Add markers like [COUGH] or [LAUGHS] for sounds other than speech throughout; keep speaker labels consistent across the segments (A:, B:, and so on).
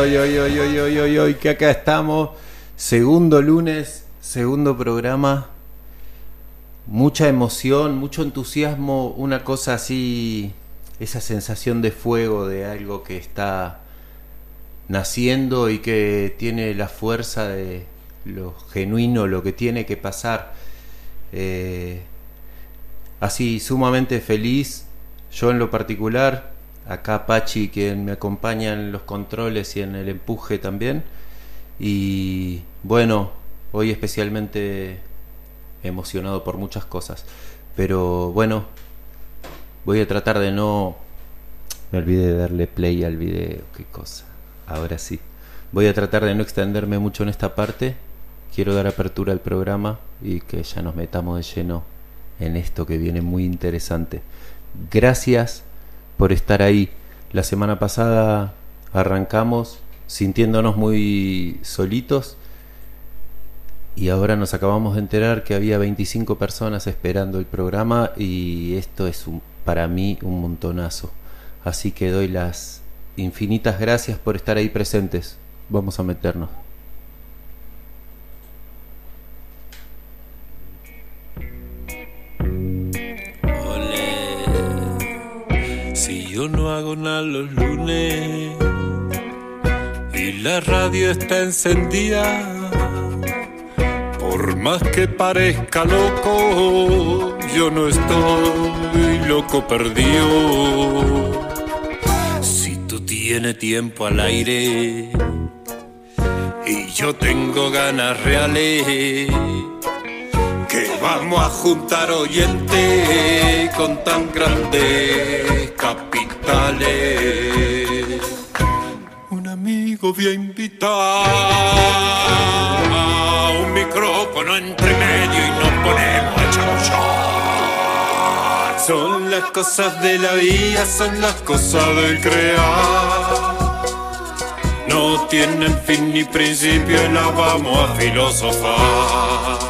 A: hoy, hoy, hoy, hoy, hoy, que acá estamos. Segundo lunes, segundo programa. Mucha emoción, mucho entusiasmo, una cosa así, esa sensación de fuego de algo que está naciendo y que tiene la fuerza de lo genuino, lo que tiene que pasar. Eh, así sumamente feliz, yo en lo particular, acá Pachi quien me acompaña en los controles y en el empuje también. Y bueno, hoy especialmente emocionado por muchas cosas. Pero bueno, voy a tratar de no... Me olvidé de darle play al video, qué cosa. Ahora sí. Voy a tratar de no extenderme mucho en esta parte. Quiero dar apertura al programa y que ya nos metamos de lleno en esto que viene muy interesante. Gracias por estar ahí. La semana pasada arrancamos sintiéndonos muy solitos y ahora nos acabamos de enterar que había 25 personas esperando el programa y esto es para mí un montonazo. Así que doy las infinitas gracias por estar ahí presentes. Vamos a meternos.
B: Yo no hago nada los lunes. Y la radio está encendida, por más que parezca loco, yo no estoy loco perdido. Si tú tienes tiempo al aire y yo tengo ganas reales que vamos a juntar oyentes con tan grandes Un amigo voy a invitar un micrófono entre medio y nos ponemos a chaullar. Son las cosas de la vida, son las cosas del crear. No tienen fin ni principio y las vamos a filosofar.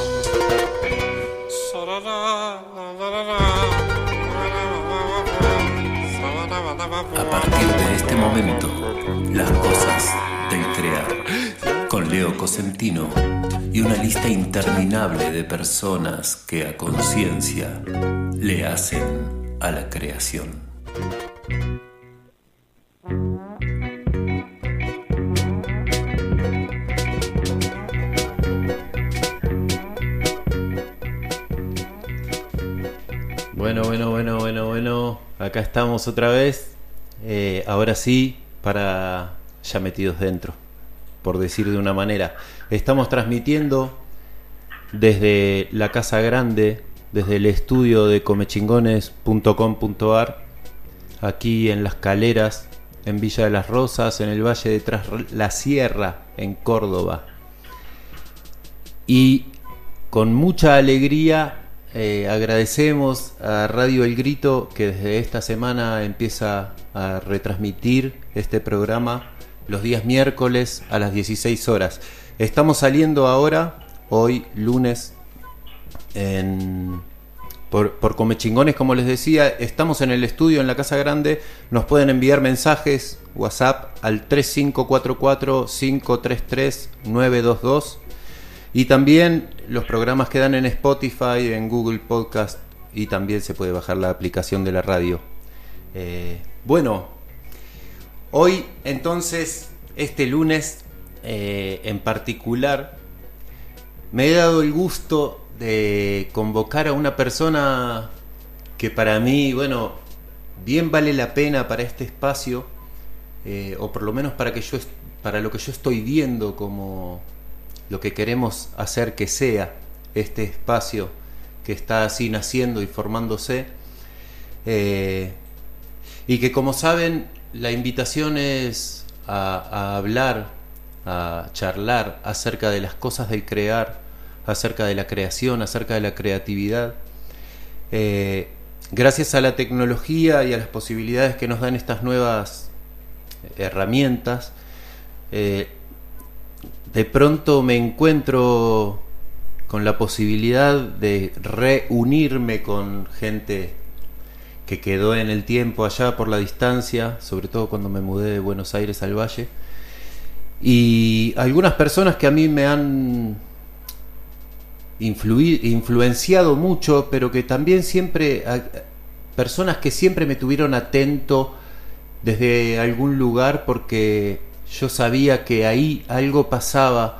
C: Con Leo Cosentino y una lista interminable de personas que a conciencia le hacen a la creación.
A: Bueno, bueno, bueno, bueno, bueno. Acá estamos otra vez. Eh, ahora sí, para ya metidos dentro, por decir de una manera. Estamos transmitiendo desde la Casa Grande, desde el estudio de comechingones.com.ar, aquí en Las Caleras, en Villa de las Rosas, en el Valle de Tras la Sierra, en Córdoba. Y con mucha alegría eh, agradecemos a Radio El Grito que desde esta semana empieza a retransmitir este programa los días miércoles a las 16 horas. Estamos saliendo ahora, hoy lunes, en, por, por Comechingones, como les decía, estamos en el estudio en la Casa Grande, nos pueden enviar mensajes, WhatsApp al 3544-533-922 y también los programas quedan en Spotify, en Google Podcast y también se puede bajar la aplicación de la radio. Eh, bueno, hoy entonces, este lunes eh, en particular, me he dado el gusto de convocar a una persona que para mí, bueno, bien vale la pena para este espacio, eh, o por lo menos para, que yo, para lo que yo estoy viendo como lo que queremos hacer que sea este espacio que está así naciendo y formándose. Eh, y que como saben, la invitación es a, hablar, a charlar acerca de las cosas del crear, acerca de la creación, acerca de la creatividad. Eh, gracias a la tecnología y a las posibilidades que nos dan estas nuevas herramientas, eh, de pronto me encuentro con la posibilidad de reunirme con gente que quedó en el tiempo allá por la distancia, sobre todo cuando me mudé de Buenos Aires al Valle. Y algunas personas que a mí me han influenciado mucho, pero que también siempre, personas que siempre me tuvieron atento desde algún lugar porque yo sabía que ahí algo pasaba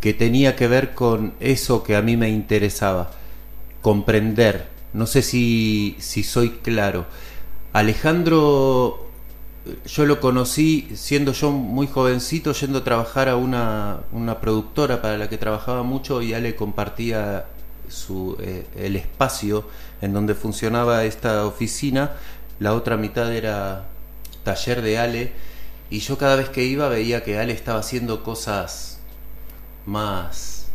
A: que tenía que ver con eso que a mí me interesaba, comprender no sé si, si soy claro. Alejandro, yo lo conocí siendo yo muy jovencito, yendo a trabajar a una, una productora para la que trabajaba mucho y Ale compartía su, eh, el espacio en donde funcionaba esta oficina. La otra mitad era taller de Ale y yo cada vez que iba veía que Ale estaba haciendo cosas más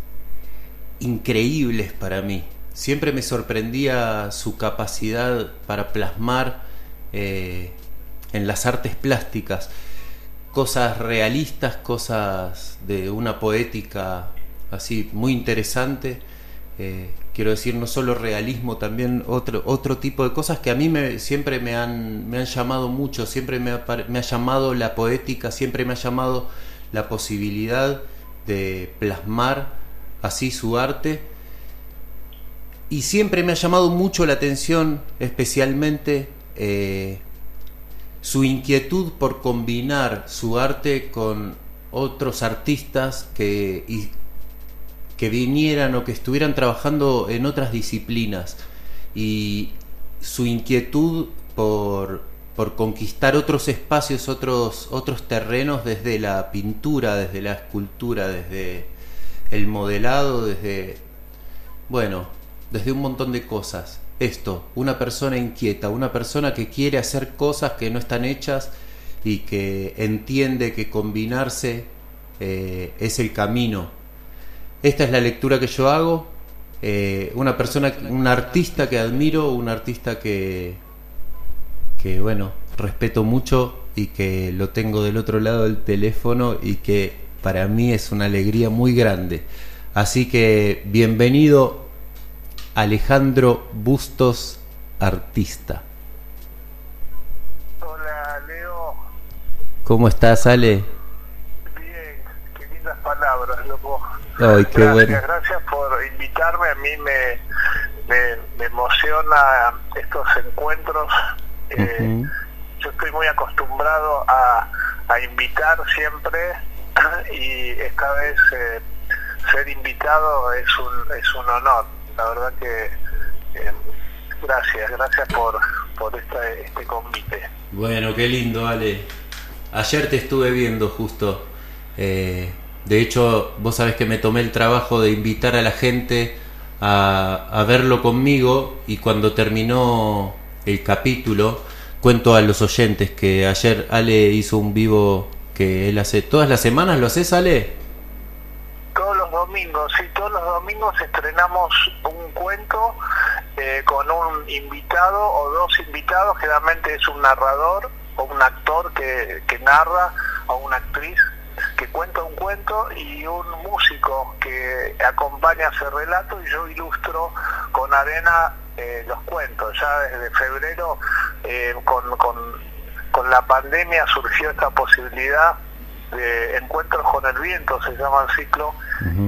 A: increíbles para mí siempre me sorprendía su capacidad para plasmar eh, en las artes plásticas cosas realistas, cosas de una poética así muy interesante. Eh, quiero decir, no solo realismo, también otro, otro tipo de cosas que a mí me, siempre me han, me han llamado mucho, siempre me me ha llamado la poética, siempre me ha llamado la posibilidad de plasmar así su arte y siempre me ha llamado mucho la atención, especialmente eh, su inquietud por combinar su arte con otros artistas que, que vinieran o que estuvieran trabajando en otras disciplinas. Y su inquietud por, por conquistar otros espacios, otros, otros terrenos desde la pintura, desde la escultura, desde el modelado, desde, bueno, desde un montón de cosas. Esto, una persona inquieta, una persona que quiere hacer cosas que no están hechas y que entiende que combinarse eh, es el camino. Esta es la lectura que yo hago. Eh, una persona, un artista que admiro, un artista que, que, bueno, respeto mucho y que lo tengo del otro lado del teléfono y que para mí es una alegría muy grande. Así que bienvenido Alejandro Bustos, artista.
D: Hola, Leo.
A: ¿Cómo estás, Ale?
D: Bien, qué lindas palabras, loco.
A: Ay, qué
D: gracias,
A: bueno.
D: gracias por invitarme. A mí me, me, emociona estos encuentros. Eh, yo estoy muy acostumbrado a, a invitar siempre [CLEARS THROAT] y esta vez eh, ser invitado es un, es un honor la verdad que eh, gracias, gracias por, por este convite.
A: Bueno, qué lindo, Ale. Ayer te estuve viendo justo. Eh, de hecho, vos sabés que me tomé el trabajo de invitar a la gente a, a verlo conmigo y cuando terminó el capítulo, cuento a los oyentes que ayer Ale hizo un vivo que él hace todas las semanas. ¿Lo haces, Ale?
D: Domingos, sí, todos los domingos estrenamos un cuento eh, con un invitado o dos invitados, generalmente es un narrador o un actor que, que narra o una actriz que cuenta un cuento y un músico que acompaña ese relato y yo ilustro con arena eh, los cuentos. Ya desde febrero eh, con, con, con la pandemia surgió esta posibilidad de encuentros con el viento, se llama el ciclo,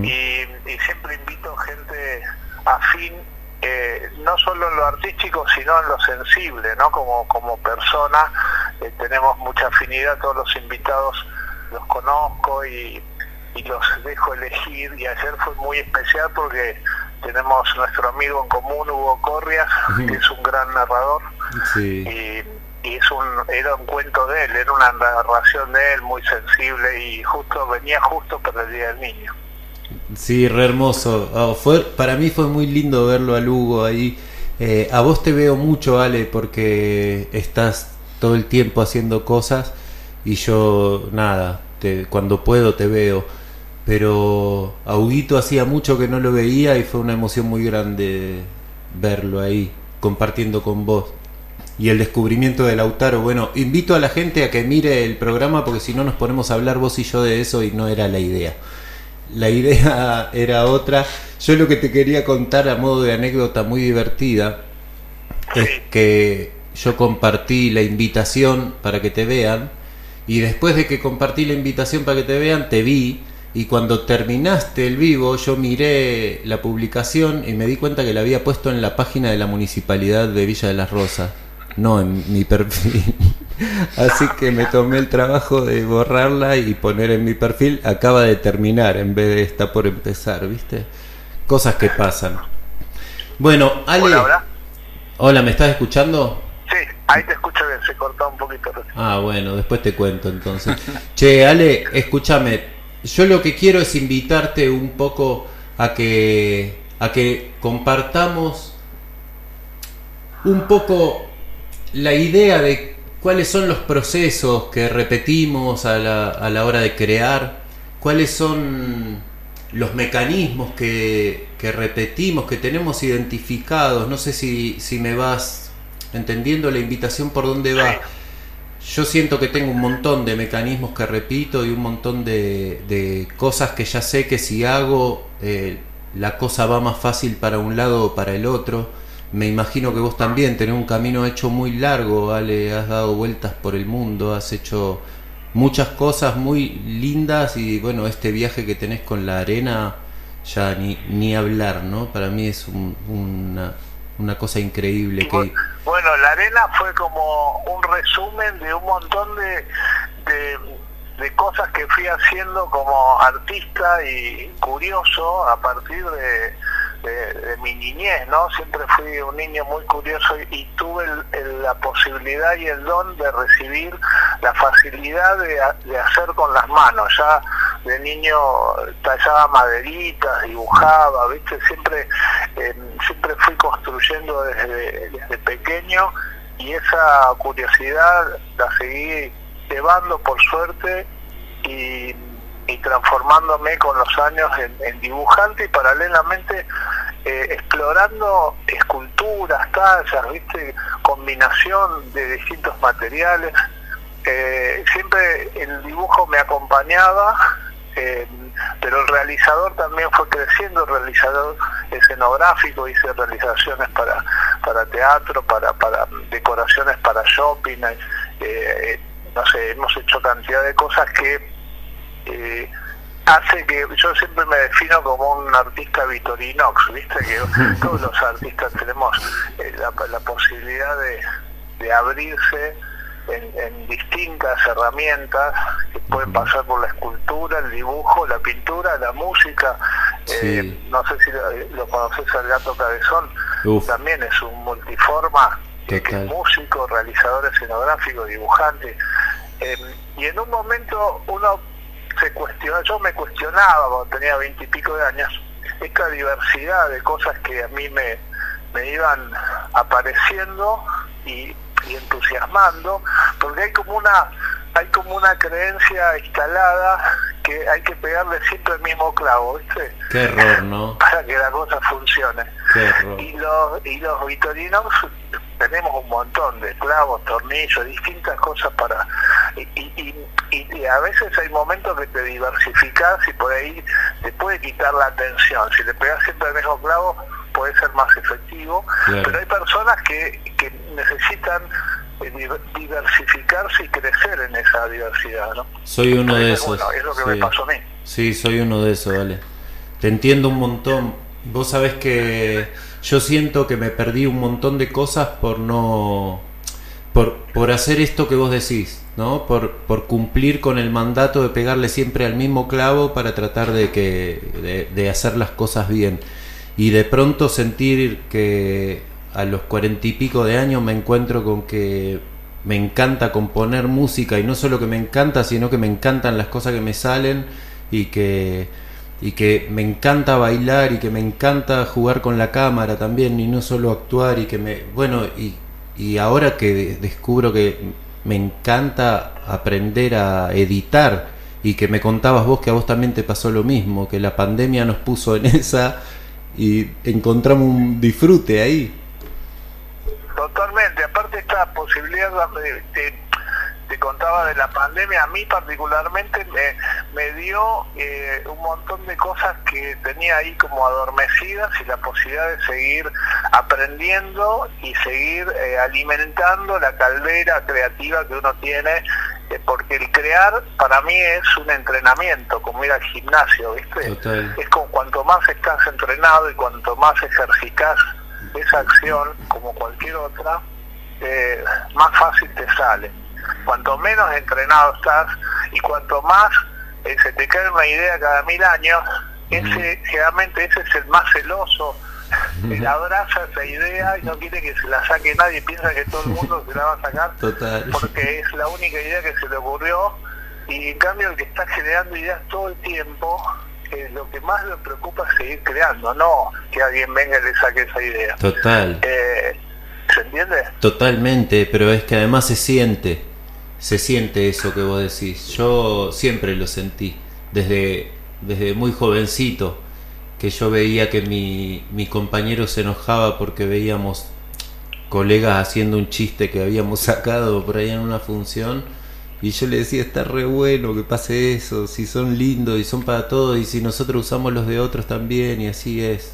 D: y, siempre invito gente afín, eh, no solo en lo artístico, sino en lo sensible, ¿no? Como, como persona, eh, tenemos mucha afinidad, todos los invitados los conozco y, los dejo elegir, y ayer fue muy especial porque tenemos nuestro amigo en común, Hugo Corrias, que es un gran narrador, y y es un, era un cuento de él, era una narración de él muy sensible y justo venía justo para el Día del Niño.
A: Sí, re hermoso. Oh, fue, para mí fue muy lindo verlo a Lugo ahí. Eh, a vos te veo mucho, Ale, porque estás todo el tiempo haciendo cosas y yo nada, te, cuando puedo te veo. Pero a hacía mucho que no lo veía y fue una emoción muy grande verlo ahí. compartiendo con vos. Y el descubrimiento de Lautaro, bueno, invito a la gente a que mire el programa porque si no nos ponemos a hablar vos y yo de eso y no era la idea. La idea [LAUGHS] era otra. Yo lo que te quería contar a modo de anécdota muy divertida es que yo compartí la invitación para que te vean y después de que compartí la invitación para que te vean te vi y cuando terminaste el vivo yo miré la publicación y me di cuenta que la había puesto en la página de la municipalidad de Villa de las Rosas, no en mi perfil. [LAUGHS] Así que me tomé el trabajo de borrarla y poner en mi perfil, acaba de terminar en vez de está por empezar, ¿viste? Cosas que pasan. Bueno, Ale. Hola, hola. ¿me estás escuchando?
D: Sí, ahí te escucho bien, se cortó un poquito.
A: Ah, bueno, después te cuento entonces. [LAUGHS] che, Ale, escúchame, yo lo que quiero es invitarte un poco a que, a que compartamos un poco la idea de cuáles son los procesos que repetimos a la, a la hora de crear, cuáles son los mecanismos que, que, repetimos, que tenemos identificados. No sé si, si me vas entendiendo la invitación por dónde va. Yo siento que tengo un montón de mecanismos que repito y un montón de, cosas que ya sé que si hago eh, la cosa va más fácil para un lado o para el otro. Me imagino que vos también tenés un camino hecho muy largo, ¿vale? Has dado vueltas por el mundo, has hecho muchas cosas muy lindas y bueno, este viaje que tenés con la arena, ya ni, ni hablar, ¿no? Para mí es una, una cosa increíble. que...
D: Bueno, la arena fue como un resumen de un montón de, de, cosas que fui haciendo como artista y curioso a partir de, de, mi niñez, ¿no? Siempre fui un niño muy curioso y, tuve la posibilidad y el don de recibir la facilidad de, hacer con las manos. Ya de niño tallaba maderitas, dibujaba, ¿viste? Siempre, eh, siempre fui construyendo desde, desde pequeño y esa curiosidad la seguí llevando por suerte y y transformándome con los años en, dibujante y paralelamente eh, explorando esculturas, tallas, ¿viste? combinación de distintos materiales. Eh, siempre el dibujo me acompañaba, eh, pero el realizador también fue creciendo, el realizador escenográfico, hice realizaciones para, para teatro, para, para decoraciones para shopping, no sé, hemos hecho cantidad de cosas que eh, hace que yo siempre me defino como un artista Vitorinox, ¿viste? Que [LAUGHS] todos los artistas tenemos eh, la, posibilidad de, abrirse en, distintas herramientas que pueden pasar por la escultura, el dibujo, la pintura, la música. Eh, no sé si lo, conoces al gato cabezón, también es un multiforma, que es músico, realizador escenográfico, dibujante. y en un momento uno se cuestiona, yo me cuestionaba cuando tenía veintipico de años, esta diversidad de cosas que a mí me, me iban apareciendo y, entusiasmando, porque hay como una hay como una creencia instalada que hay que pegarle siempre el mismo clavo, ¿viste?
A: Qué error, ¿no? [LAUGHS]
D: Para que la cosa funcione. Y los, y los vitorinos tenemos un montón de clavos, tornillos, distintas cosas para... Y, a veces hay momentos que te diversificas y por ahí te puede quitar la atención. Si le pegas siempre el mismo clavo, puede ser más efectivo, pero hay personas que, que necesitan eh, diversificarse y crecer en esa diversidad, ¿no?
A: Soy uno de esos.
D: es lo que me pasó a mí.
A: Sí, soy uno de esos, vale. Te entiendo un montón. Vos sabés que yo siento que me perdí un montón de cosas por no por, por hacer esto que vos decís, ¿no? Por, por cumplir con el mandato de pegarle siempre al mismo clavo para tratar de que de, hacer las cosas bien y de pronto sentir que a los cuarenta y pico de años me encuentro con que me encanta componer música y no solo que me encanta, sino que me encantan las cosas que me salen y que y que me encanta bailar y que me encanta jugar con la cámara también y no solo actuar y que me bueno y, y ahora que descubro que me encanta aprender a editar y que me contabas vos que a vos también te pasó lo mismo, que la pandemia nos puso en [LAUGHS] esa y encontramos un disfrute ahí.
D: justamente esta posibilidad de, te contaba de la pandemia, a mí particularmente me, me dio eh, un montón de cosas que tenía ahí como adormecidas y la posibilidad de seguir aprendiendo y seguir eh, alimentando la caldera creativa que uno tiene, eh, porque el crear para mí es un entrenamiento, como ir al gimnasio, ¿viste? Es como cuanto más estás entrenado y cuanto más ejercitas esa acción, como cualquier otra, más fácil te sale. Cuanto menos entrenado estás y cuanto más eh, se te cae una idea cada mil años, ese generalmente ese es el más celoso, él abraza esa idea y no quiere que se la saque nadie, piensa que todo el mundo se la va a sacar [LAUGHS] porque es la única idea que se le ocurrió y en cambio el que está generando ideas todo el tiempo, eh, lo que más le preocupa es seguir creando, no que alguien venga y le saque esa idea.
A: Total.
D: Eh, ¿Se entiende?
A: Totalmente, pero es que además se siente se siente eso que vos decís. Yo siempre lo sentí, desde, desde muy jovencito, que yo veía que mi, mi compañero se enojaba porque veíamos colegas haciendo un chiste que habíamos sacado por ahí en una función. Y yo le decía, está re bueno que pase eso, si son lindos y son para todos, y si nosotros usamos los de otros también, y así es.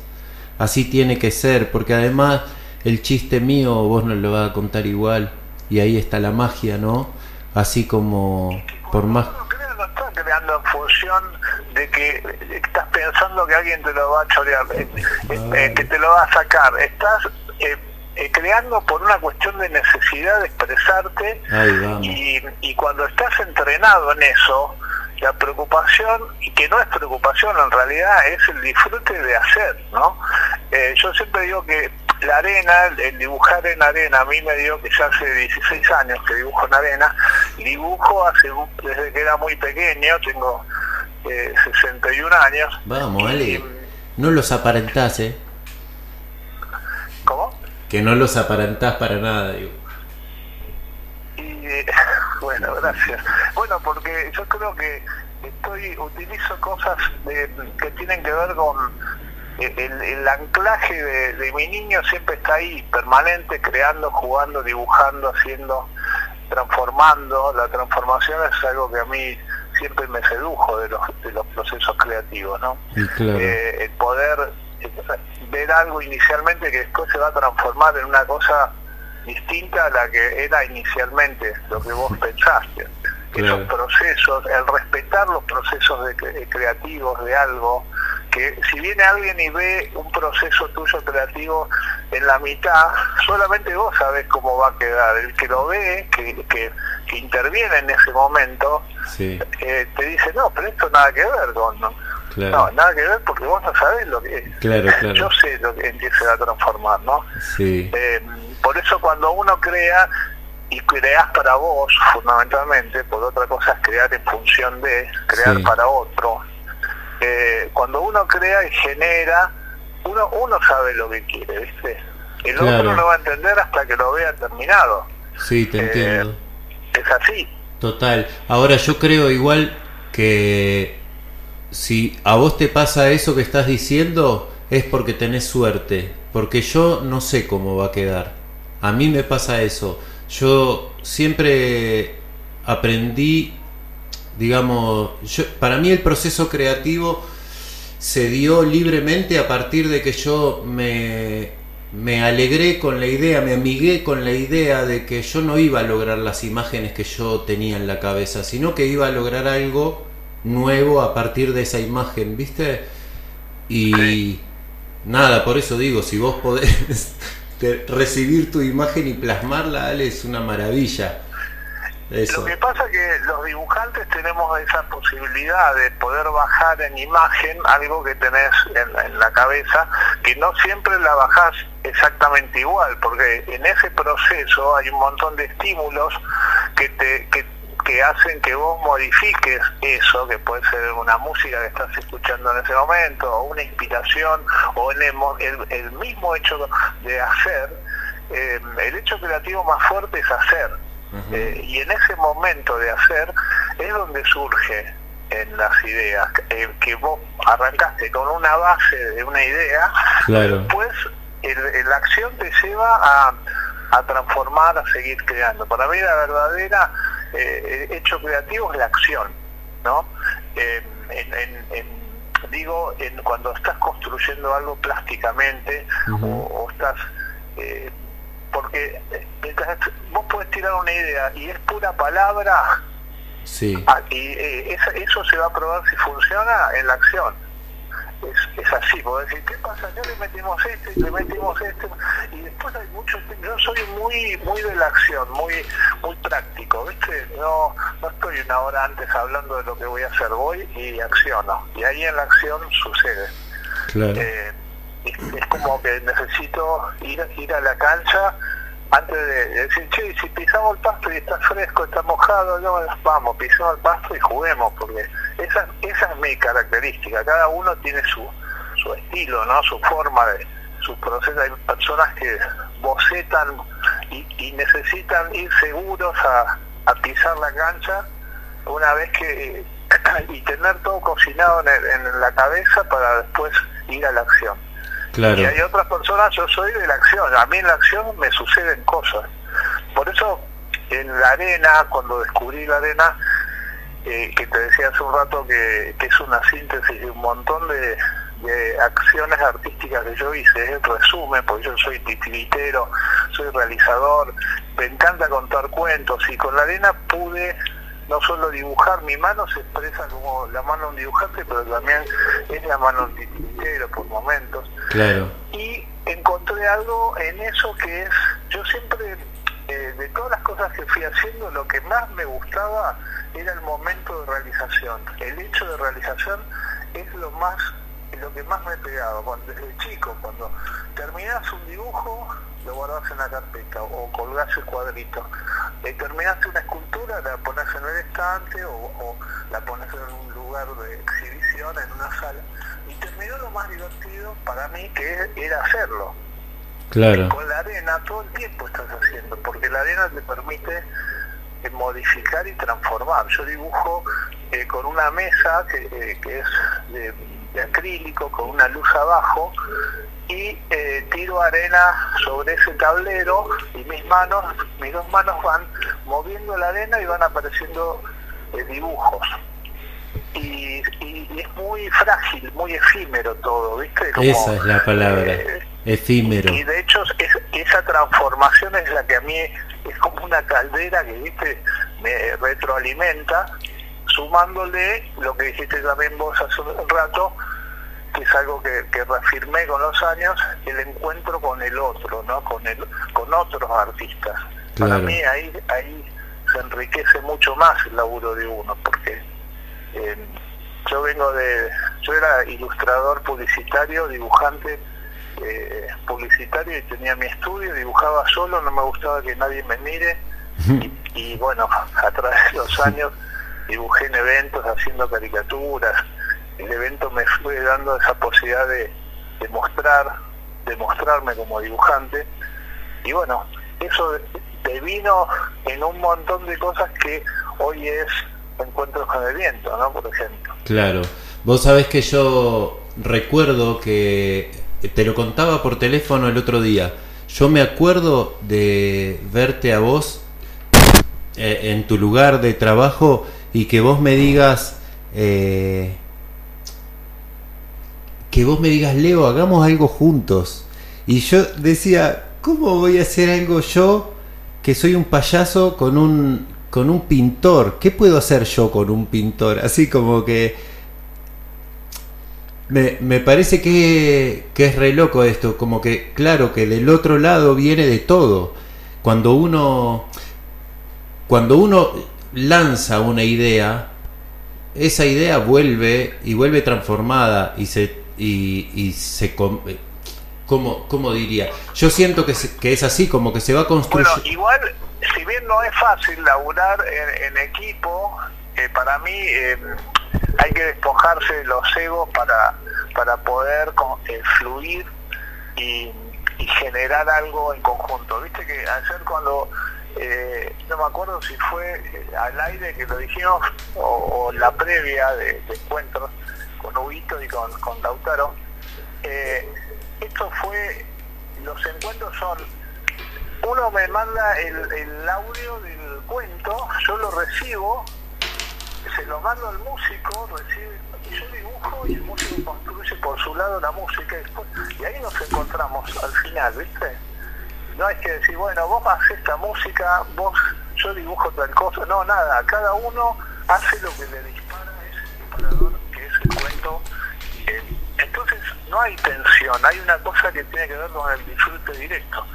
A: Así tiene que ser, porque además el chiste mío vos no lo vas a contar igual, y ahí está la magia, ¿no? Así como por más...
D: No estás creando en función de que estás pensando que alguien te lo va a chorear, eh, eh, eh, que te lo va a sacar. Estás creando por una cuestión de necesidad de expresarte y, y cuando estás entrenado en eso, la preocupación, y que no es preocupación en realidad, es el disfrute de hacer, ¿no? yo siempre digo que la arena, el dibujar en arena, a mí me dio que ya hace 16 años que dibujo en arena, dibujo hace desde que era muy pequeño, tengo 61 eh, años.
A: Vamos, Ale, no los aparentás, ¿eh?
D: ¿Cómo?
A: Que no los aparentás para nada, digo. [LAUGHS]
D: Bueno, gracias. Bueno, porque yo creo que estoy utilizo cosas que tienen que ver con el, anclaje de, mi niño siempre está ahí, permanente, creando, jugando, dibujando, haciendo, transformando. La transformación es algo que a mí siempre me sedujo de los, de los procesos creativos, ¿no? Eh, el poder eh, ver algo inicialmente que después se va a transformar en una cosa distinta a la que era inicialmente, lo que vos pensaste. Esos procesos, el respetar los procesos de, creativos de algo, que si viene alguien y ve un proceso tuyo creativo en la mitad, solamente vos sabés cómo va a quedar. El que lo ve, que, que, interviene en ese momento, eh, te dice, no, pero esto nada que ver con... ¿no? No, nada que ver porque vos no sabés lo que es.
A: Claro.
D: Yo sé lo que empieza a transformar, ¿no?
A: Sí.
D: Eh, por eso cuando uno crea y creas para vos, fundamentalmente, por otra cosa es crear en función de, crear para otro, eh, cuando uno crea y genera, uno, uno sabe lo que quiere, ¿viste? El otro no lo va a entender hasta que lo vea terminado.
A: Sí, te entiendo.
D: Es así.
A: Total. Ahora yo creo igual que si a vos te pasa eso que estás diciendo, es porque tenés suerte. Porque yo no sé cómo va a quedar. A mí me pasa eso. Yo siempre aprendí digamos, para mí el proceso creativo se dio libremente a partir de que yo me, me alegré con la idea, me amigué con la idea de que yo no iba a lograr las imágenes que yo tenía en la cabeza, sino que iba a lograr algo nuevo a partir de esa imagen, ¿viste? Y nada, por eso digo, si vos podés [LAUGHS] recibir tu imagen y plasmarla, es una maravilla.
D: Lo que pasa es que los dibujantes tenemos esa posibilidad de poder bajar en imagen algo que tenés en, la cabeza, que no siempre la bajás exactamente igual, porque en ese proceso hay un montón de estímulos que te que, hacen que vos modifiques eso, que puede ser una música que estás escuchando en ese momento, o una inspiración, o el, el, mismo hecho de hacer, eh, el hecho creativo más fuerte es hacer. Eh, y en ese momento de hacer es donde surge en las ideas, eh, que vos arrancaste con una base de una idea, después la acción te lleva a, a transformar, a seguir creando. Para mí la verdadera eh, hecho creativo es la acción, ¿no? digo, en, cuando estás construyendo algo plásticamente o, estás... Eh, porque mientras vos puedes tirar una idea y es pura palabra,
A: sí.
D: Ah, y eh, eso se va a probar si funciona en la acción es, es así, porque decir, ¿qué pasa? Ya le metimos este, le metimos este, y después hay mucho, yo soy muy muy de la acción, muy muy práctico, ¿viste? No, no estoy una hora antes hablando de lo que voy a hacer, voy y acciono, y ahí en la acción sucede. Eh, es, como que necesito ir, ir a la cancha antes de, decir, che, si pisamos el pasto y está fresco, está mojado, no, vamos, pisamos el pasto y juguemos, porque esa, esa es mi característica. Cada uno tiene su, su estilo, ¿no? Su forma de, su proceso. Hay personas que bocetan y, necesitan ir seguros a, a, pisar la cancha una vez que [CLEARS THROAT] y tener todo cocinado en, en la cabeza para después ir a la acción. Y hay otras personas, yo soy de la acción, a mí en la acción me suceden cosas. Por eso en la arena, cuando descubrí la arena, eh, que te decía hace un rato que, es una síntesis de un montón de, acciones artísticas que yo hice, en resumen, porque yo soy titiritero, soy realizador, me encanta contar cuentos y con la arena pude no solo dibujar, mi mano se expresa como la mano de un dibujante, pero también es la mano de un titiritero por momentos.
A: Claro.
D: Y encontré algo en eso que es, yo siempre, eh, de todas las cosas que fui haciendo, lo que más me gustaba era el momento de realización. El hecho de realización es lo más lo que más me he pegado cuando, desde chico, cuando terminas un dibujo, lo guardas en la carpeta o colgás el cuadrito. Eh, terminaste una escultura, la pones en el estante o, la pones en un lugar de exhibición, en una sala. Y terminó lo más divertido para mí que era hacerlo.
A: Claro.
D: con la arena todo el tiempo estás haciendo, porque la arena te permite eh, modificar y transformar. Yo dibujo eh, con una mesa que, que es de de acrílico con una luz abajo y eh, tiro arena sobre ese tablero y mis manos, mis dos manos van moviendo la arena y van apareciendo eh, dibujos. Y, es muy frágil, muy efímero todo, ¿viste?
A: esa es la palabra, eh, efímero.
D: Y de hecho esa transformación es la que a mí es como una caldera que, ¿viste? Me retroalimenta sumándole lo que dijiste también vos hace un rato, que es algo que, reafirmé con los años, el encuentro con el otro, ¿no? con, el, con otros artistas. Para mí ahí, ahí se enriquece mucho más el laburo de uno, porque eh, yo vengo de, yo era ilustrador publicitario, dibujante eh, publicitario y tenía mi estudio, dibujaba solo, no me gustaba que nadie me mire y bueno, a través de los años dibujé en eventos haciendo caricaturas. El evento me fue dando esa posibilidad de, mostrar, de mostrarme como dibujante. Y bueno, eso te vino en un montón de cosas que hoy es Encuentros con el Viento, ¿no? Por ejemplo.
A: Claro. Vos sabés que yo recuerdo que te lo contaba por teléfono el otro día. Yo me acuerdo de verte a vos eh, en tu lugar de trabajo y que vos me digas, eh, que vos me digas, Leo, hagamos algo juntos. Y yo decía, ¿cómo voy a hacer algo yo que soy un payaso con un, con un pintor? ¿Qué puedo hacer yo con un pintor? Así como que... Me, me parece que, que es re loco esto, como que claro que del otro lado viene de todo. Cuando uno, cuando uno lanza una idea, esa idea vuelve y vuelve transformada y se y, y se como como diría yo siento que, que es así como que se va construyendo.
D: Bueno, igual si bien no es fácil laburar en, equipo eh, para mí eh, hay que despojarse de los egos para para poder eh, fluir y, y generar algo en conjunto. Viste que ayer cuando eh, no me acuerdo si fue eh, al aire que lo dijimos o, la previa de, encuentros con Huguito y con, con Lautaro. Eh, esto fue, los encuentros son uno me manda el, el audio del cuento, yo lo recibo, se lo mando al músico, recibe, yo dibujo y el músico construye por su lado la música y, después, y ahí nos encontramos al final, ¿viste? No hay que decir, bueno, vos haces esta música, vos, yo dibujo tal cosa, no, nada, cada uno hace lo que le dispara ese disparador que es el cuento. Eh, entonces no hay tensión, hay una cosa que tiene que ver con el disfrute directo,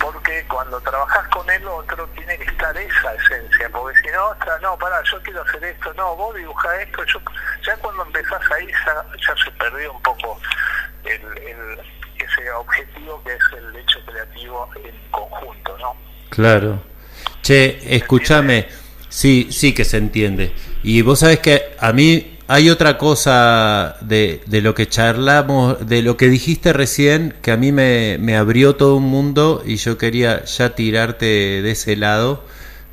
D: porque cuando trabajas con el otro tiene que estar esa esencia, porque si no, está, no, para, yo quiero hacer esto, no, vos dibuja esto, yo, ya cuando empezás ahí ya, se perdió un poco el, ese objetivo que es el hecho creativo en conjunto, ¿no?
A: Claro. Che, escúchame, sí, sí que se entiende. Y vos sabés que a mí hay otra cosa de, de, lo que charlamos, de lo que dijiste recién, que a mí me, me, abrió todo un mundo y yo quería ya tirarte de ese lado.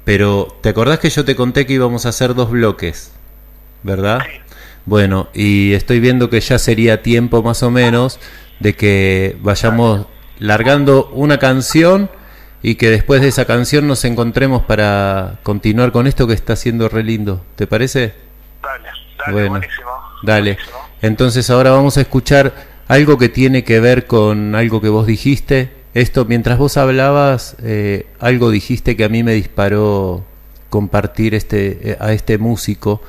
A: Pero, ¿te acordás que yo te conté que íbamos a hacer dos bloques? ¿Verdad? Bueno, y estoy viendo que ya sería tiempo más o menos de que vayamos largando una canción y que después de esa canción nos encontremos para continuar con esto que está siendo re lindo. ¿Te parece?
D: Dale. Dale,
A: bueno,
D: buenísimo,
A: dale.
D: buenísimo.
A: Entonces ahora vamos a escuchar algo que tiene que ver con algo que vos dijiste. Esto, mientras vos hablabas, eh, algo dijiste que a mí me disparó compartir este, eh, a este músico,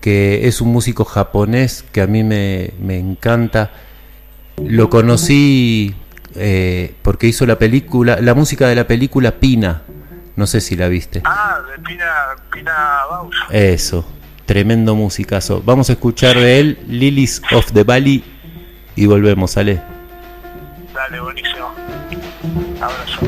A: que es un músico japonés que a mí me, me encanta. Lo conocí eh, porque hizo la película, la música de la película Pina. No sé si la viste.
D: Ah, de Pina, Pina Bausch.
A: Eso. Tremendo musicazo. Vamos a escuchar de él Lilies of the Valley y volvemos, ¿sale?
D: Dale, buenísimo. Abrazo.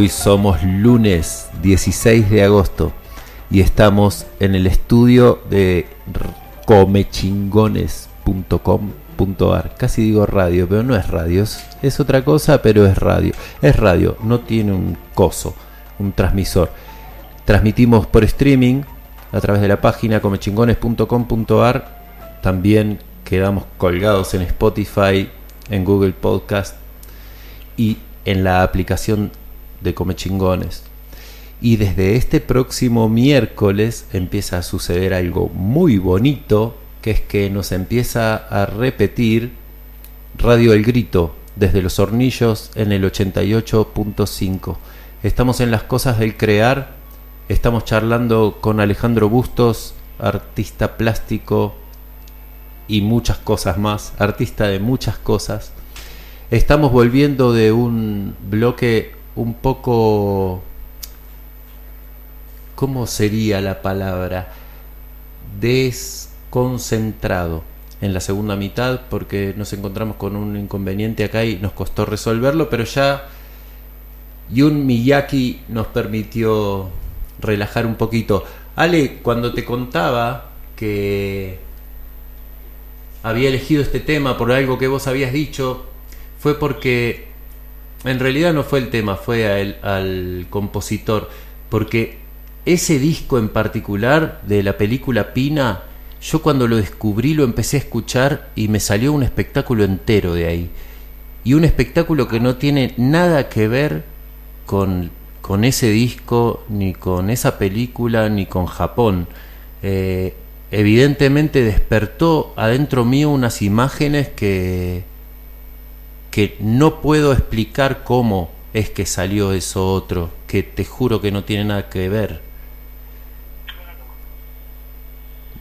A: Hoy somos lunes 16 de agosto y estamos en el estudio de comechingones.com.ar. Casi digo radio, pero no es radio, es, otra cosa, pero es radio. Es radio, no tiene un coso, un transmisor. Transmitimos por streaming a través de la página comechingones.com.ar. También quedamos colgados en Spotify, en Google Podcast y en la aplicación de Come Chingones. Y desde este próximo miércoles empieza a suceder algo muy bonito, que es que nos empieza a repetir Radio El Grito desde los hornillos en el 88.5. Estamos en las cosas del crear, estamos charlando con Alejandro Bustos, artista plástico y muchas cosas más, artista de muchas cosas. Estamos volviendo de un bloque un poco... ¿Cómo sería la palabra? Desconcentrado en la segunda mitad porque nos encontramos con un inconveniente acá y nos costó resolverlo, pero ya Yun Miyaki nos permitió relajar un poquito. Ale, cuando te contaba que había elegido este tema por algo que vos habías dicho, fue porque en realidad no fue el tema, fue al compositor, porque ese disco en particular de la película Pina, yo cuando lo descubrí lo empecé a escuchar y me salió un espectáculo entero de ahí. Y un espectáculo que no tiene nada que ver con, con ese disco, ni con esa película, ni con Japón. Eh, evidentemente despertó adentro mío unas imágenes que, que no puedo explicar cómo es que salió eso otro, que te juro que no tiene nada que ver.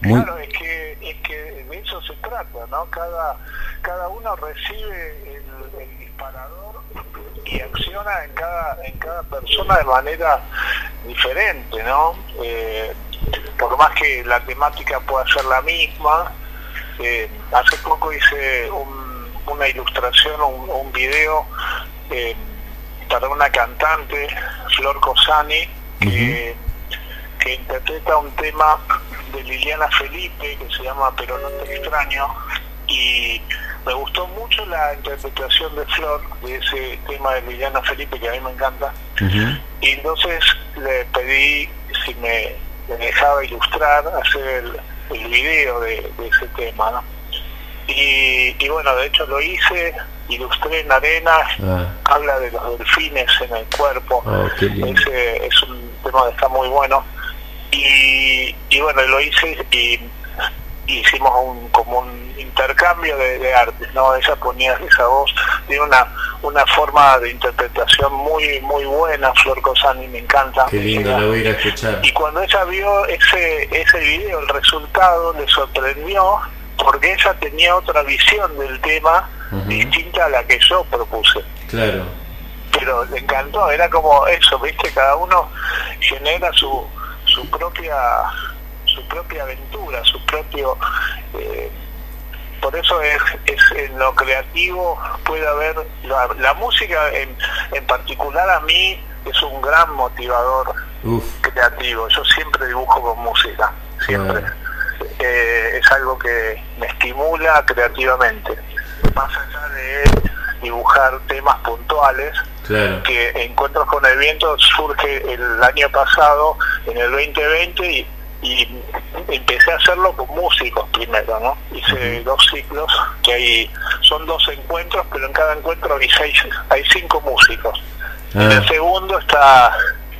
D: Claro, es, que, es que de eso se trata, ¿no? Cada, cada uno recibe el, disparador y acciona en cada, en cada persona de manera diferente, ¿no? Eh, por más que la temática pueda ser la misma, eh, hace poco hice un una ilustración o un, video eh, para una cantante, Flor Cosani, que, interpreta un tema de Liliana Felipe que se llama Pero no te extraño y me gustó mucho la interpretación de Flor de ese tema de Liliana Felipe que a mí me encanta. Y entonces le pedí si me, dejaba ilustrar hacer el, el video de, de ese tema ¿no? Y, bueno, de hecho lo hice, ilustré en arena, ah. habla de los delfines en el cuerpo, oh, es un tema que está muy bueno. Y, bueno, lo hice y, hicimos un, como un intercambio de, de artes, ¿no? Ella ponía esa voz, tiene una, una forma de interpretación muy muy buena, Flor Cosani, me encanta.
A: Qué lindo, lo voy a escuchar.
D: Y cuando ella vio ese, ese video, el resultado le sorprendió porque ella tenía otra visión del tema distinta a la que yo propuse.
A: Claro.
D: Pero le encantó, era como eso, ¿viste? Cada uno genera su, su propia su propia aventura, su propio... Eh, por eso es, es en lo creativo puede haber la, música en, en particular a mí es un gran motivador creativo yo siempre dibujo con música siempre eh, es algo que me estimula creativamente. Más allá de dibujar temas puntuales, que Encuentros con el Viento surge el año pasado, en el 2020, y, y empecé a hacerlo con músicos primero, ¿no? Hice dos ciclos, que hay, son dos encuentros, pero en cada encuentro hay seis, hay cinco músicos. En el ah. segundo está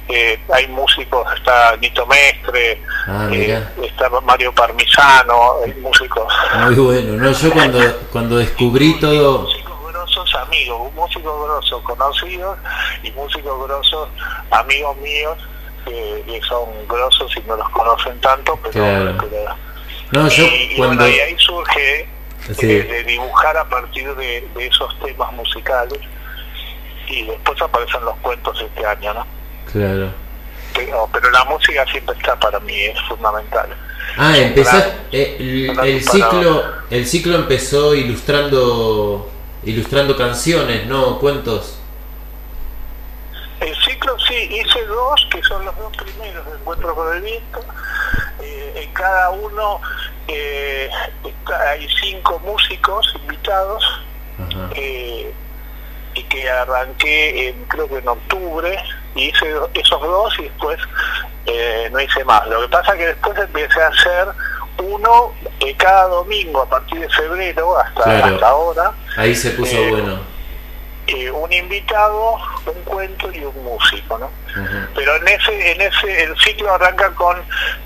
D: eh, hay músicos, está Nito Mestre, ah, eh, está Mario Parmisano, hay músicos.
A: Muy bueno, no, yo cuando, cuando descubrí todo...
D: Músicos grosos amigos, músicos grosos conocidos y músicos grosos amigos míos que son grosos y no los conocen tanto, pero...
A: no, yo
D: y, cuando... y ahí surge eh, de dibujar a partir de, de esos temas musicales y después aparecen los cuentos este año, ¿no?
A: Claro.
D: Pero, pero la música siempre está para mí, es fundamental.
A: Ah, empezaste, eh, el, ciclo, el ciclo empezó ilustrando, ilustrando canciones, no cuentos.
D: El ciclo dos, que son los dos primeros de Encuentro con el Viento. Eh, en cada uno eh, hay cinco músicos invitados. y que arranqué en, creo que en octubre y hice esos dos y después no hice más. Lo que pasa que después empecé a hacer uno cada domingo a partir de febrero hasta, hasta ahora.
A: Ahí se puso bueno
D: eh, un invitado, un cuento y un músico, ¿no? Pero en ese, en ese, el ciclo arranca con,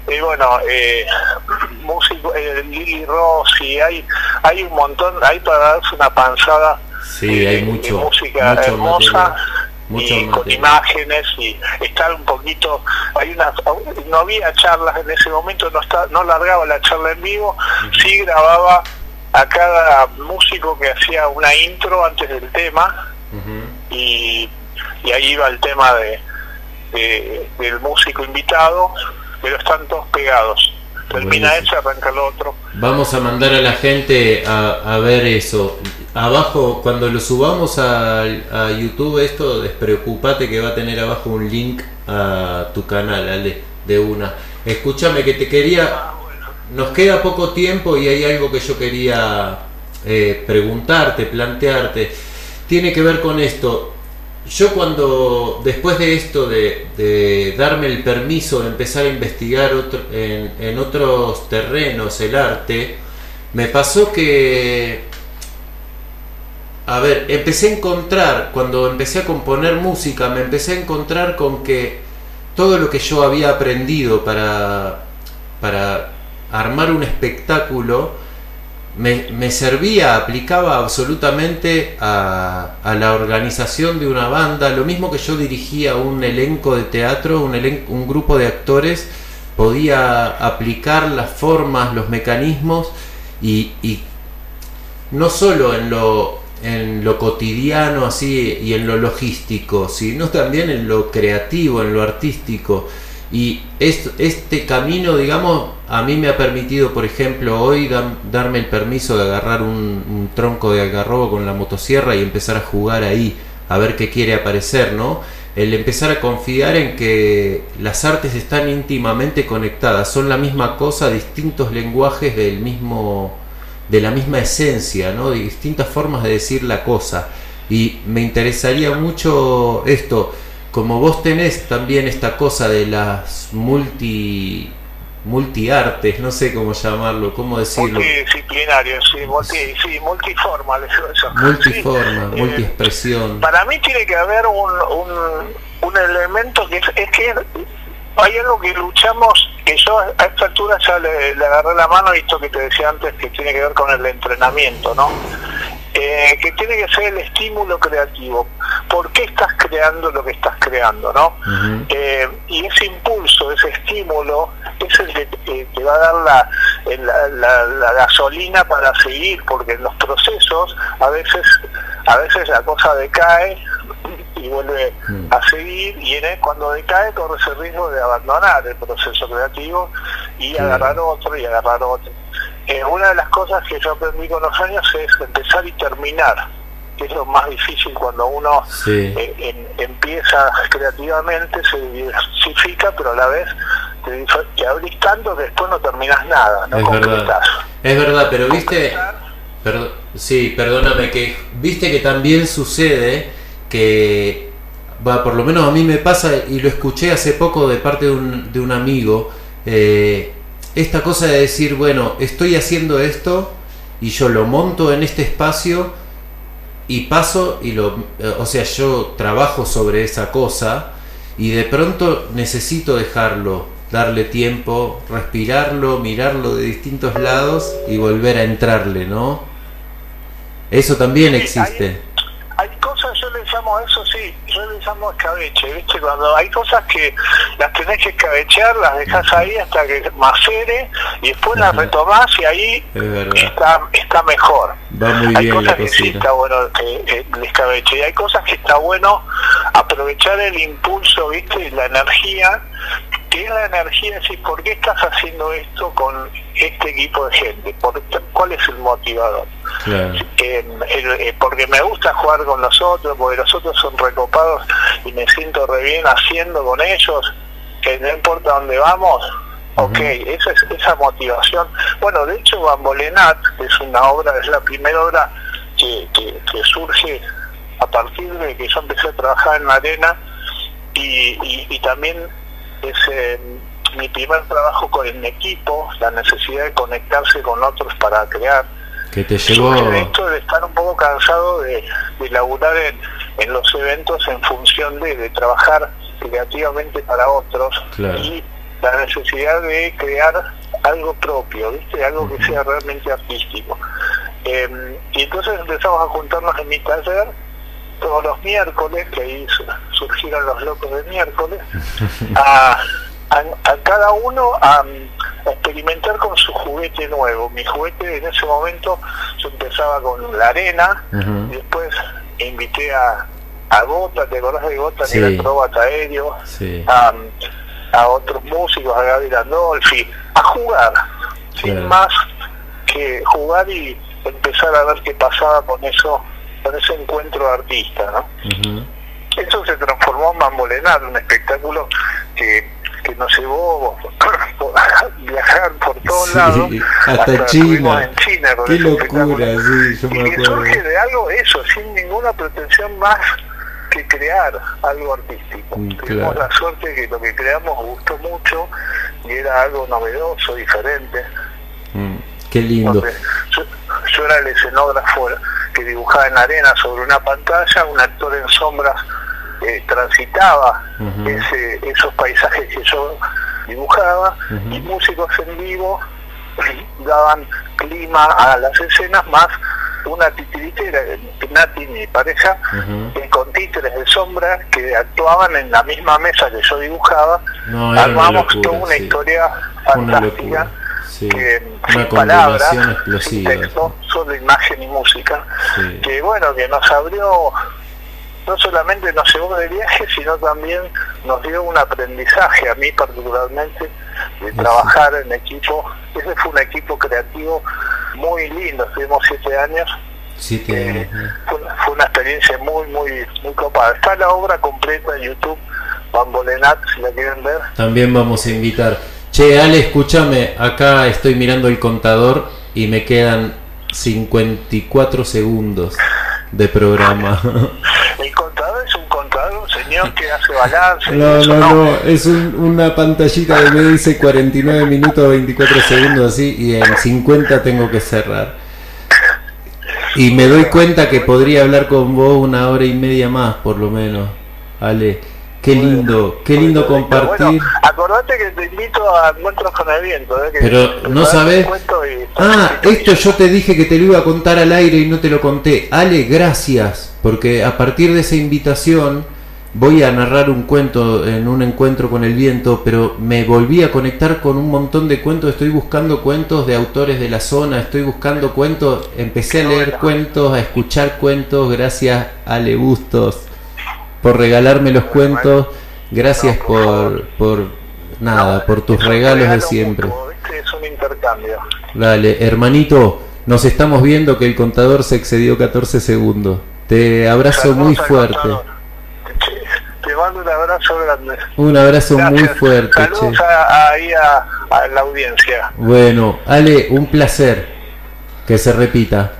D: eh, bueno, eh, [CLEARS THROAT] músico, eh, Lili Rossi, hay, hay un montón, hay para darse una panzada
A: sí, hay mucho,
D: de música hermosa. Y con imágenes y estar un poquito hay una no había charlas en ese momento no está no largaba la charla en vivo sí grababa a cada músico que hacía una intro antes del tema y, ahí iba el tema de, del músico invitado, pero están todos pegados. Termina ese, arranca el otro.
A: Vamos a mandar a la gente a, ver eso. Abajo, cuando lo subamos a, YouTube, esto, despreocupate que va a tener abajo un link a tu canal, Ale, de una. Escúchame, que te quería. Ah, nos queda poco tiempo y hay algo que yo quería eh, preguntarte, plantearte tiene que ver con esto. Yo cuando, después de esto, de, darme el permiso de empezar a investigar en, otros terrenos el arte, me pasó que, a ver, empecé a encontrar, cuando empecé a componer música, me empecé a encontrar con que todo lo que yo había aprendido para, para armar un espectáculo, me, servía, aplicaba absolutamente a, la organización de una banda, lo mismo que yo dirigía un elenco de teatro, un, un grupo de actores, podía aplicar las formas, los mecanismos y, no solo en lo, en lo cotidiano así y en lo logístico, sino también en lo creativo, en lo artístico. Y este camino, digamos, a mí me ha permitido, por ejemplo, hoy darme el permiso de agarrar un, tronco de algarrobo con la motosierra y empezar a jugar ahí, a ver qué quiere aparecer, ¿no? El empezar a confiar en que las artes están íntimamente conectadas, son la misma cosa, distintos lenguajes del mismo, de la misma esencia, ¿no? De distintas formas de decir la cosa. Y me interesaría mucho esto como vos tenés también esta cosa de las multi multiartes, no sé cómo llamarlo, cómo decirlo.
D: Multidisciplinario, sí, multi, sí multiforma, eso.
A: Multiforma, eh, multiexpresión.
D: para mí tiene que haber un, un, un elemento que es, es, que hay algo que luchamos, que yo a esta altura ya le, le agarré la mano, esto que te decía antes, que tiene que ver con el entrenamiento, ¿no? Eh, que tiene que ser el estímulo creativo. ¿Por qué estás creando lo que estás creando? ¿no? Eh, y ese impulso, ese estímulo, es el que te, va a dar la, la, gasolina para seguir, porque en los procesos a veces, a veces la cosa decae y vuelve a seguir y en cuando decae corres el riesgo de abandonar el proceso creativo y agarrar otro y agarrar otro. Eh, una de las cosas que yo aprendí con los años es empezar y terminar, que es lo más difícil cuando uno eh, empieza creativamente, se diversifica, pero a la vez te, te abrís tanto que después no terminas nada, no
A: es verdad. Es verdad, pero viste, sí, perdóname, que viste que también sucede que, va, por lo menos a mí me pasa, y lo escuché hace poco de parte de un, de un amigo, eh, esta cosa de decir, bueno, estoy haciendo esto y yo lo monto en este espacio y paso y lo, eh, o sea, yo trabajo sobre esa cosa y de pronto necesito dejarlo, darle tiempo, respirarlo, mirarlo de distintos lados y volver a entrarle, ¿no? Eso también existe
D: eso, sí, llamo escabeche, ¿viste? Cuando hay cosas que las tenés que escabechear, las dejas ahí hasta que macere y después las retomás y ahí está, está mejor. hay cosas que sí está bueno eh, el escabeche y hay cosas que está bueno aprovechar el impulso, ¿viste? La energía que es la energía, decir, ¿por qué estás haciendo esto con este equipo de gente? ¿Por, ¿Cuál es el motivador? Eh, porque me gusta jugar con los otros, porque los otros son recopados y me siento re bien haciendo con ellos, que no importa dónde vamos, Ok, esa es esa motivación. Bueno, de hecho, Bambolenat es una obra, es la primera obra que, que, surge a partir de que yo empecé a trabajar en la arena y, y, también es eh, mi primer trabajo con el equipo, la necesidad de conectarse con otros para crear.
A: Que te llevó...
D: esto de estar un poco cansado de, de laburar en, en los eventos en función de, de trabajar creativamente para otros y la necesidad de crear algo propio, ¿viste? algo que sea realmente artístico. Em, y entonces empezamos a juntarnos en mi taller todos los miércoles, que ahí surgieron los locos de miércoles, [LAUGHS] a, a, cada uno a, experimentar con su juguete nuevo. Mi juguete en ese momento yo empezaba con la arena, y después invité a, a Gota, ¿te acordás de Gota? Sí. El acróbata aéreo, a, otros músicos, a Gaby Landolfi, a jugar, sin más que jugar y empezar a ver qué pasaba con eso, con ese encuentro de artista, ¿no? Eso se transformó en Mambolenar, un espectáculo que, que nos llevó a [COUGHS] viajar por todos lados.
A: Hasta, China. En China Qué locura, sí, yo
D: me y surge de algo eso, sin ninguna pretensión más que crear algo artístico. Mm, Tuvimos la suerte que lo que creamos gustó mucho y era algo novedoso, diferente.
A: Mm, qué lindo.
D: yo, era el escenógrafo que dibujaba en arena sobre una pantalla, un actor en sombras eh, transitaba ese, esos paisajes que yo dibujaba y músicos en vivo daban clima a las escenas más una titiritera, Nati, mi pareja, con títeres de sombra que actuaban en la misma mesa que yo dibujaba, armamos toda una historia fantástica. Que sin palabras, sin texto, solo imagen y música, que bueno, que nos abrió, no solamente nos llevó de viaje, sino también nos dio un aprendizaje, a mí particularmente, de trabajar en equipo. Ese fue un equipo creativo muy lindo, estuvimos siete años.
A: Siete
D: eh, Fue, una experiencia muy, muy, muy copada. Está la obra completa en YouTube, Bambolenat, si la quieren ver.
A: También vamos a invitar. Che, Ale, escúchame, acá estoy mirando el contador y me quedan 54 segundos de programa. [LAUGHS]
D: el contador es un contador, señor que hace balance.
A: No, no, no, es una pantallita que me dice 49 minutos 24 segundos así y en 50 tengo que cerrar. Y me doy cuenta que podría hablar con vos una hora y media más, por lo menos. Ale, qué lindo, qué lindo compartir.
D: acordate que te invito a encuentros con el viento. ¿eh?
A: Pero no sabes. Ah, esto yo te dije que te lo iba a contar al aire y no te lo conté. Ale, gracias, porque a partir de esa invitación voy a narrar un cuento en un encuentro con el viento, pero me volví a conectar con un montón de cuentos, estoy buscando cuentos de autores de la zona, estoy buscando cuentos, empecé a leer cuentos, a escuchar cuentos, gracias Ale Bustos por regalarme los cuentos, gracias por, por nada, por tus regalos de siempre.
D: Es un intercambio.
A: Dale, hermanito, nos estamos viendo que el contador se excedió 14 segundos. Te abrazo muy fuerte
D: mando un abrazo grande.
A: Un abrazo muy fuerte.
D: Saludos ahí a, la audiencia.
A: Bueno, Ale, un placer. Que se repita.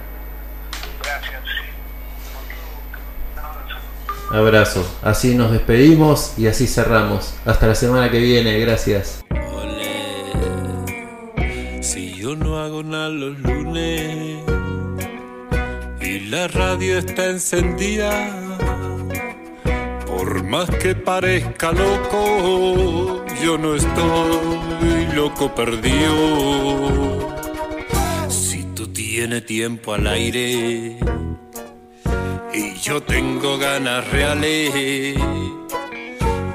A: Abrazo. Así nos despedimos y así cerramos. Hasta la semana que viene. Gracias.
B: Si yo no hago nada los lunes y la radio está encendida por más que parezca loco, yo no estoy loco perdido. Si tú tienes tiempo al aire y yo tengo ganas reales,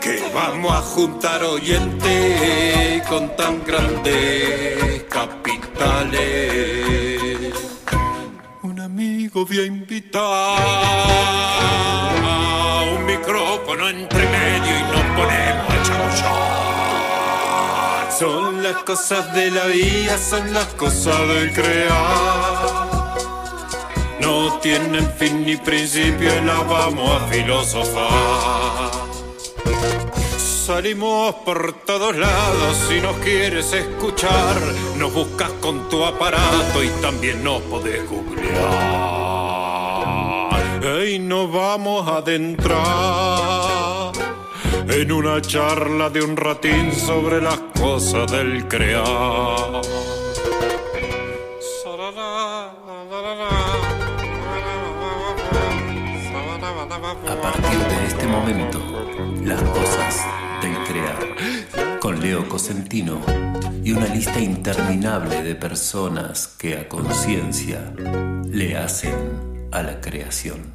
B: que vamos a juntar oyentes con tan grandes capitales. Un amigo voy a invitar micrófono entre medio y nos ponemos a
A: Son las cosas de la vida, son las cosas del crear. No tienen fin ni principio y las vamos a filosofar. Salimos por todos lados si nos quieres escuchar. Nos buscas con tu aparato y también nos podés googlear. Y nos vamos a adentrar en una charla de un ratín sobre las cosas del crear.
E: Leo Cosentino y una lista interminable de personas que a conciencia le hacen a la creación.